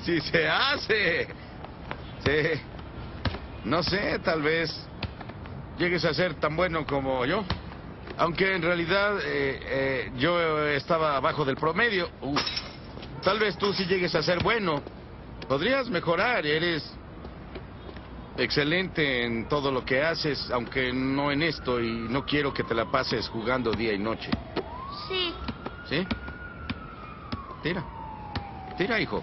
Así se hace. Sí. No sé, tal vez llegues a ser tan bueno como yo. Aunque en realidad eh, eh, yo estaba abajo del promedio. Uf. Tal vez tú sí llegues a ser bueno. Podrías mejorar, eres excelente en todo lo que haces, aunque no en esto, y no quiero que te la pases jugando día y noche. Sí. ¿Sí? Tira. Tira, hijo.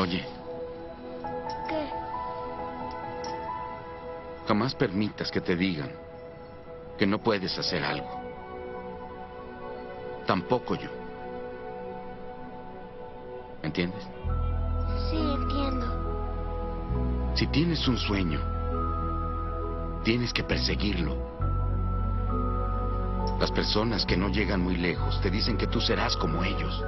Oye, ¿Qué? jamás permitas que te digan que no puedes hacer algo. Tampoco yo. ¿Entiendes? Sí, entiendo. Si tienes un sueño, tienes que perseguirlo. Las personas que no llegan muy lejos te dicen que tú serás como ellos.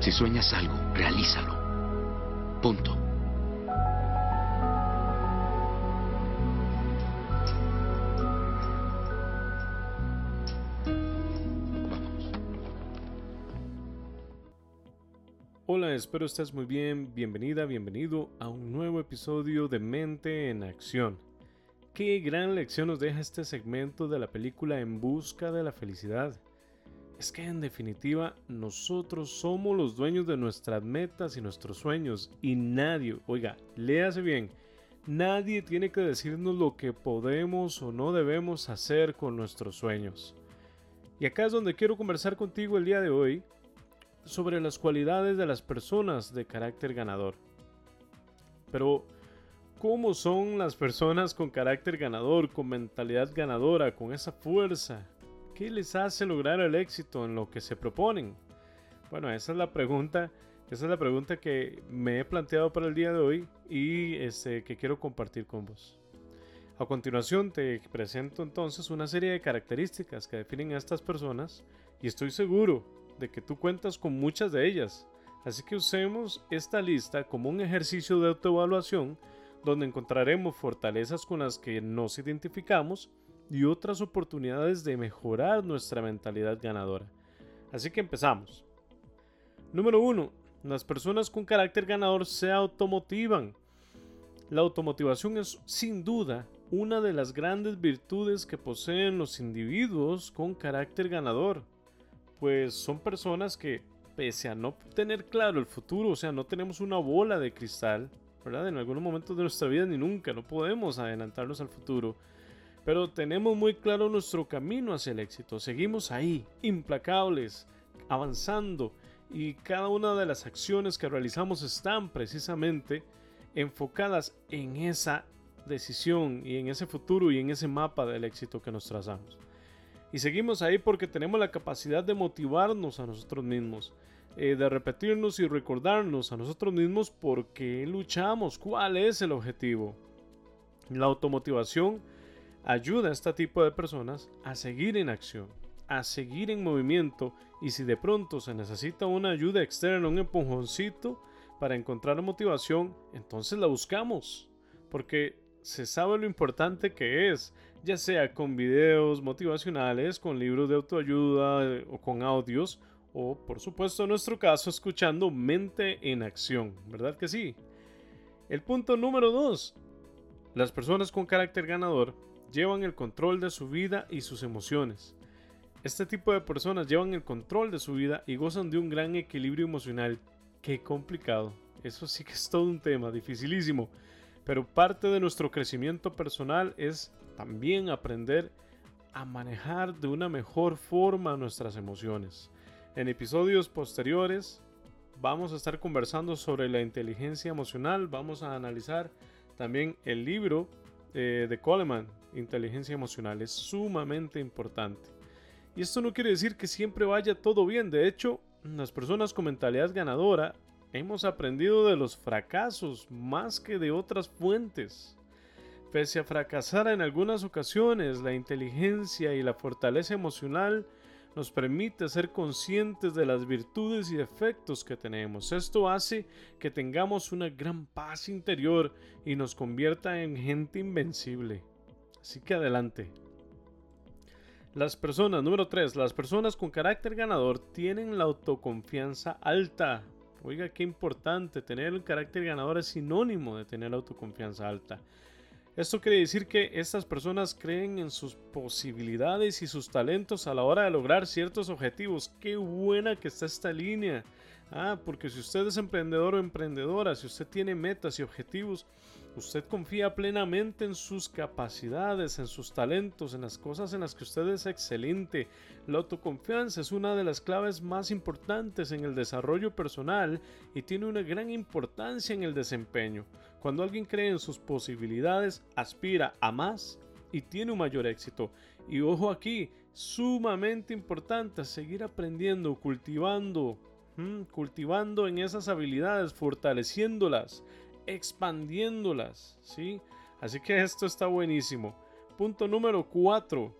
Si sueñas algo, realízalo. Punto. Hola, espero estés muy bien. Bienvenida, bienvenido a un nuevo episodio de Mente en Acción. Qué gran lección nos deja este segmento de la película En Busca de la Felicidad. Es que en definitiva nosotros somos los dueños de nuestras metas y nuestros sueños y nadie, oiga, léase bien, nadie tiene que decirnos lo que podemos o no debemos hacer con nuestros sueños. Y acá es donde quiero conversar contigo el día de hoy sobre las cualidades de las personas de carácter ganador. Pero, ¿cómo son las personas con carácter ganador, con mentalidad ganadora, con esa fuerza? ¿Qué les hace lograr el éxito en lo que se proponen? Bueno, esa es la pregunta, esa es la pregunta que me he planteado para el día de hoy y este, que quiero compartir con vos. A continuación te presento entonces una serie de características que definen a estas personas y estoy seguro de que tú cuentas con muchas de ellas. Así que usemos esta lista como un ejercicio de autoevaluación donde encontraremos fortalezas con las que nos identificamos y otras oportunidades de mejorar nuestra mentalidad ganadora. Así que empezamos. Número 1. Las personas con carácter ganador se automotivan. La automotivación es sin duda una de las grandes virtudes que poseen los individuos con carácter ganador, pues son personas que, pese a no tener claro el futuro, o sea, no tenemos una bola de cristal, ¿verdad? En algunos momentos de nuestra vida ni nunca, no podemos adelantarnos al futuro, pero tenemos muy claro nuestro camino hacia el éxito, seguimos ahí, implacables, avanzando, y cada una de las acciones que realizamos están precisamente enfocadas en esa decisión y en ese futuro y en ese mapa del éxito que nos trazamos. Y seguimos ahí porque tenemos la capacidad de motivarnos a nosotros mismos, eh, de repetirnos y recordarnos a nosotros mismos por qué luchamos, cuál es el objetivo. La automotivación ayuda a este tipo de personas a seguir en acción, a seguir en movimiento y si de pronto se necesita una ayuda externa, un empujoncito para encontrar motivación, entonces la buscamos. Porque se sabe lo importante que es, ya sea con videos motivacionales, con libros de autoayuda eh, o con audios, o por supuesto en nuestro caso escuchando mente en acción, ¿verdad que sí? El punto número 2. Las personas con carácter ganador llevan el control de su vida y sus emociones. Este tipo de personas llevan el control de su vida y gozan de un gran equilibrio emocional. Qué complicado. Eso sí que es todo un tema, dificilísimo. Pero parte de nuestro crecimiento personal es también aprender a manejar de una mejor forma nuestras emociones. En episodios posteriores vamos a estar conversando sobre la inteligencia emocional, vamos a analizar también el libro eh, de Coleman, Inteligencia Emocional, es sumamente importante. Y esto no quiere decir que siempre vaya todo bien, de hecho, las personas con mentalidad ganadora hemos aprendido de los fracasos más que de otras fuentes. Pese a fracasar en algunas ocasiones, la inteligencia y la fortaleza emocional nos permite ser conscientes de las virtudes y defectos que tenemos. Esto hace que tengamos una gran paz interior y nos convierta en gente invencible. Así que adelante. Las personas, número 3, las personas con carácter ganador tienen la autoconfianza alta. Oiga, qué importante, tener el carácter ganador es sinónimo de tener autoconfianza alta. Esto quiere decir que estas personas creen en sus posibilidades y sus talentos a la hora de lograr ciertos objetivos. Qué buena que está esta línea. Ah, porque si usted es emprendedor o emprendedora, si usted tiene metas y objetivos, usted confía plenamente en sus capacidades, en sus talentos, en las cosas en las que usted es excelente. La autoconfianza es una de las claves más importantes en el desarrollo personal y tiene una gran importancia en el desempeño. Cuando alguien cree en sus posibilidades, aspira a más y tiene un mayor éxito. Y ojo aquí, sumamente importante seguir aprendiendo, cultivando, cultivando en esas habilidades, fortaleciéndolas, expandiéndolas, ¿sí? Así que esto está buenísimo. Punto número 4.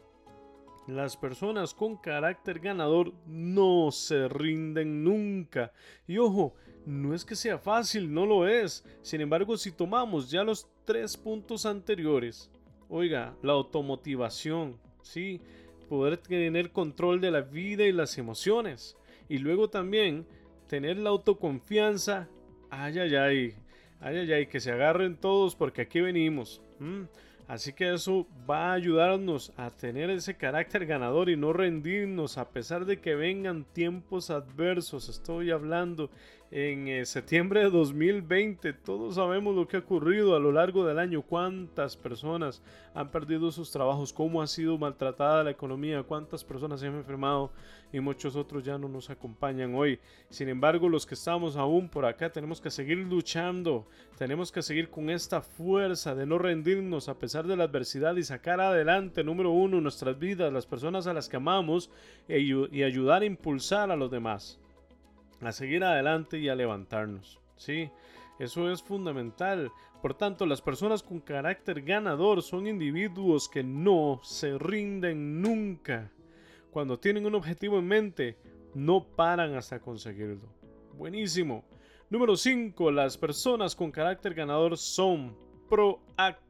Las personas con carácter ganador no se rinden nunca. Y ojo, no es que sea fácil, no lo es. Sin embargo, si tomamos ya los tres puntos anteriores, oiga, la automotivación, ¿sí? Poder tener control de la vida y las emociones. Y luego también tener la autoconfianza. Ay, ay, ay. Ay, ay, ay, que se agarren todos porque aquí venimos. Así que eso va a ayudarnos a tener ese carácter ganador y no rendirnos a pesar de que vengan tiempos adversos. Estoy hablando en eh, septiembre de 2020. Todos sabemos lo que ha ocurrido a lo largo del año. Cuántas personas han perdido sus trabajos, cómo ha sido maltratada la economía, cuántas personas se han enfermado y muchos otros ya no nos acompañan hoy. Sin embargo, los que estamos aún por acá tenemos que seguir luchando. Tenemos que seguir con esta fuerza de no rendirnos a pesar de la adversidad y sacar adelante, número uno, nuestras vidas, las personas a las que amamos e y ayudar a impulsar a los demás a seguir adelante y a levantarnos. Sí, eso es fundamental. Por tanto, las personas con carácter ganador son individuos que no se rinden nunca. Cuando tienen un objetivo en mente, no paran hasta conseguirlo. Buenísimo. Número 5. Las personas con carácter ganador son proactivas.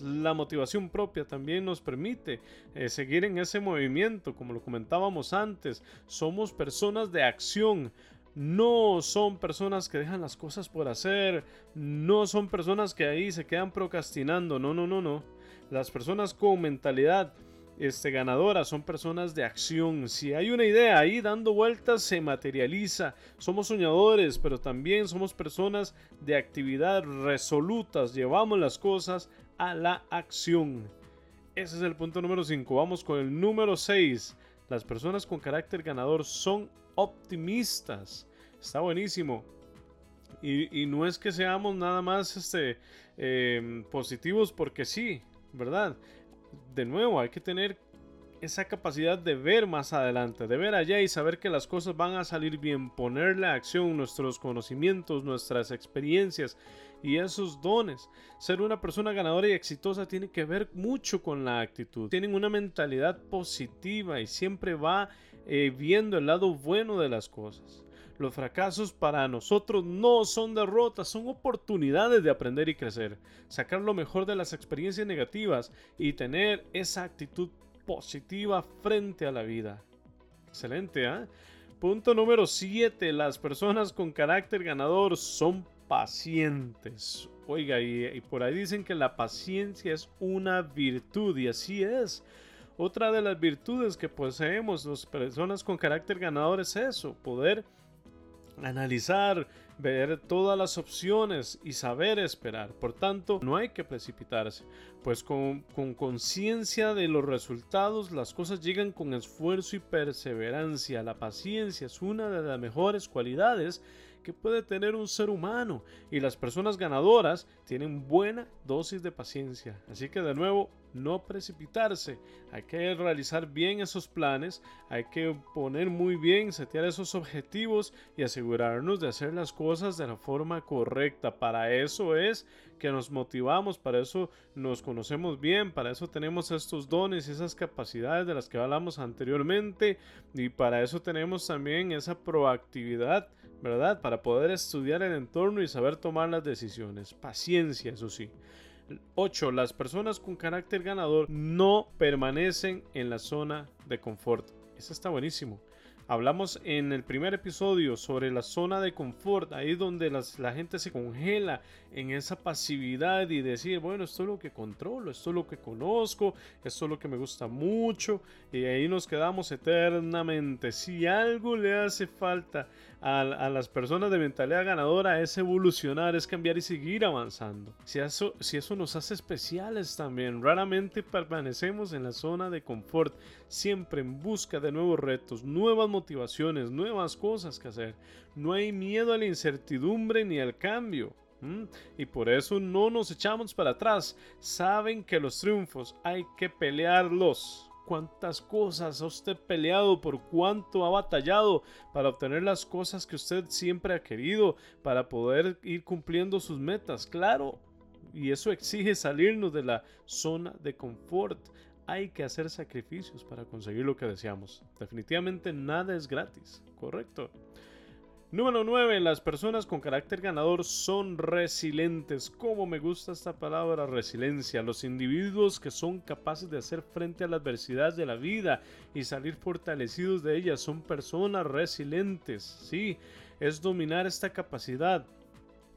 La motivación propia también nos permite eh, seguir en ese movimiento, como lo comentábamos antes. Somos personas de acción. No son personas que dejan las cosas por hacer. No son personas que ahí se quedan procrastinando. No, no, no, no. Las personas con mentalidad este, ganadora, son personas de acción. Si hay una idea ahí dando vueltas, se materializa. Somos soñadores, pero también somos personas de actividad resolutas. Llevamos las cosas a la acción. Ese es el punto número 5. Vamos con el número 6. Las personas con carácter ganador son optimistas. Está buenísimo. Y, no es que seamos nada más este, eh, positivos porque sí, ¿verdad? De nuevo, hay que tener esa capacidad de ver más adelante, de ver allá y saber que las cosas van a salir bien, ponerle a acción nuestros conocimientos, nuestras experiencias y esos dones. Ser una persona ganadora y exitosa tiene que ver mucho con la actitud. Tienen una mentalidad positiva y siempre va eh, viendo el lado bueno de las cosas. Los fracasos para nosotros no son derrotas, son oportunidades de aprender y crecer, sacar lo mejor de las experiencias negativas y tener esa actitud positiva frente a la vida. Excelente, ¿eh? Punto número 7. Las personas con carácter ganador son pacientes. Oiga, y, y, por ahí dicen que la paciencia es una virtud y así es. Otra de las virtudes que poseemos las personas con carácter ganador es eso, poder analizar, ver todas las opciones y saber esperar. Por tanto, no hay que precipitarse, pues con conciencia de los resultados las cosas llegan con esfuerzo y perseverancia. La paciencia es una de las mejores cualidades que puede tener un ser humano y las personas ganadoras tienen buena dosis de paciencia. Así que de nuevo, no precipitarse. Hay que realizar bien esos planes, hay que poner muy bien, setear esos objetivos y asegurarnos de hacer las cosas de la forma correcta. Para eso es que nos motivamos, para eso nos conocemos bien, para eso tenemos estos dones y esas capacidades de las que hablamos anteriormente y para eso tenemos también esa proactividad, ¿verdad? Para poder estudiar el entorno y saber tomar las decisiones. Paciencia, eso sí. 8. Las personas con carácter ganador no permanecen en la zona de confort. Eso está buenísimo. Hablamos en el primer episodio sobre la zona de confort, ahí donde la gente se congela en esa pasividad y decir, bueno, esto es lo que controlo, esto es lo que conozco, esto es lo que me gusta mucho, y ahí nos quedamos eternamente. Si algo le hace falta a, las personas de mentalidad ganadora es evolucionar, es cambiar y seguir avanzando. Si eso, si eso nos hace especiales también, raramente permanecemos en la zona de confort, siempre en busca de nuevos retos, nuevas motivaciones, nuevas cosas que hacer. No hay miedo a la incertidumbre ni al cambio. Y por eso no nos echamos para atrás. Saben que los triunfos hay que pelearlos cuántas cosas ha usted peleado, por cuánto ha batallado para obtener las cosas que usted siempre ha querido, para poder ir cumpliendo sus metas, claro. Y eso exige salirnos de la zona de confort. Hay que hacer sacrificios para conseguir lo que deseamos. Definitivamente nada es gratis, ¿correcto? Número 9. Las personas con carácter ganador son resilientes. Como me gusta esta palabra resiliencia. Los individuos que son capaces de hacer frente a la adversidad de la vida y salir fortalecidos de ellas son personas resilientes. Sí, es dominar esta capacidad.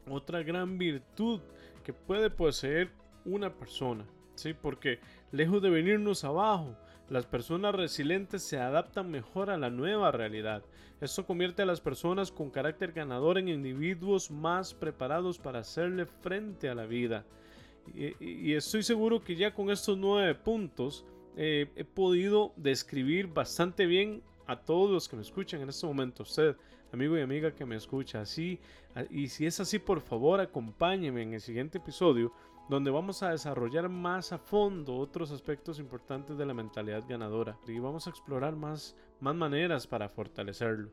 Otra gran virtud que puede poseer una persona. Sí, porque lejos de venirnos abajo, las personas resilientes se adaptan mejor a la nueva realidad. Esto convierte a las personas con carácter ganador en individuos más preparados para hacerle frente a la vida. Y, estoy seguro que ya con estos nueve puntos eh, he podido describir bastante bien a todos los que me escuchan en este momento. Usted, amigo y amiga que me escucha, así. Y si es así, por favor, acompáñeme en el siguiente episodio donde vamos a desarrollar más a fondo otros aspectos importantes de la mentalidad ganadora y vamos a explorar más, más maneras para fortalecerlo.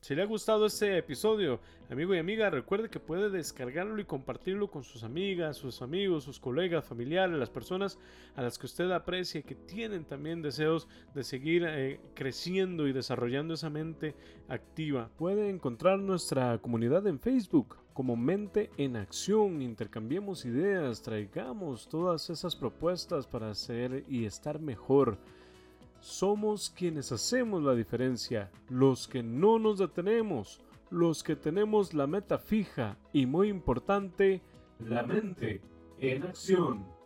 Si le ha gustado este episodio, amigo y amiga, recuerde que puede descargarlo y compartirlo con sus amigas, sus amigos, sus colegas, familiares, las personas a las que usted aprecia y que tienen también deseos de seguir eh, creciendo y desarrollando esa mente activa. Puede encontrar nuestra comunidad en Facebook como Mente en Acción. Intercambiemos ideas, traigamos todas esas propuestas para hacer y estar mejor. Somos quienes hacemos la diferencia, los que no nos detenemos, los que tenemos la meta fija y muy importante, la mente en acción.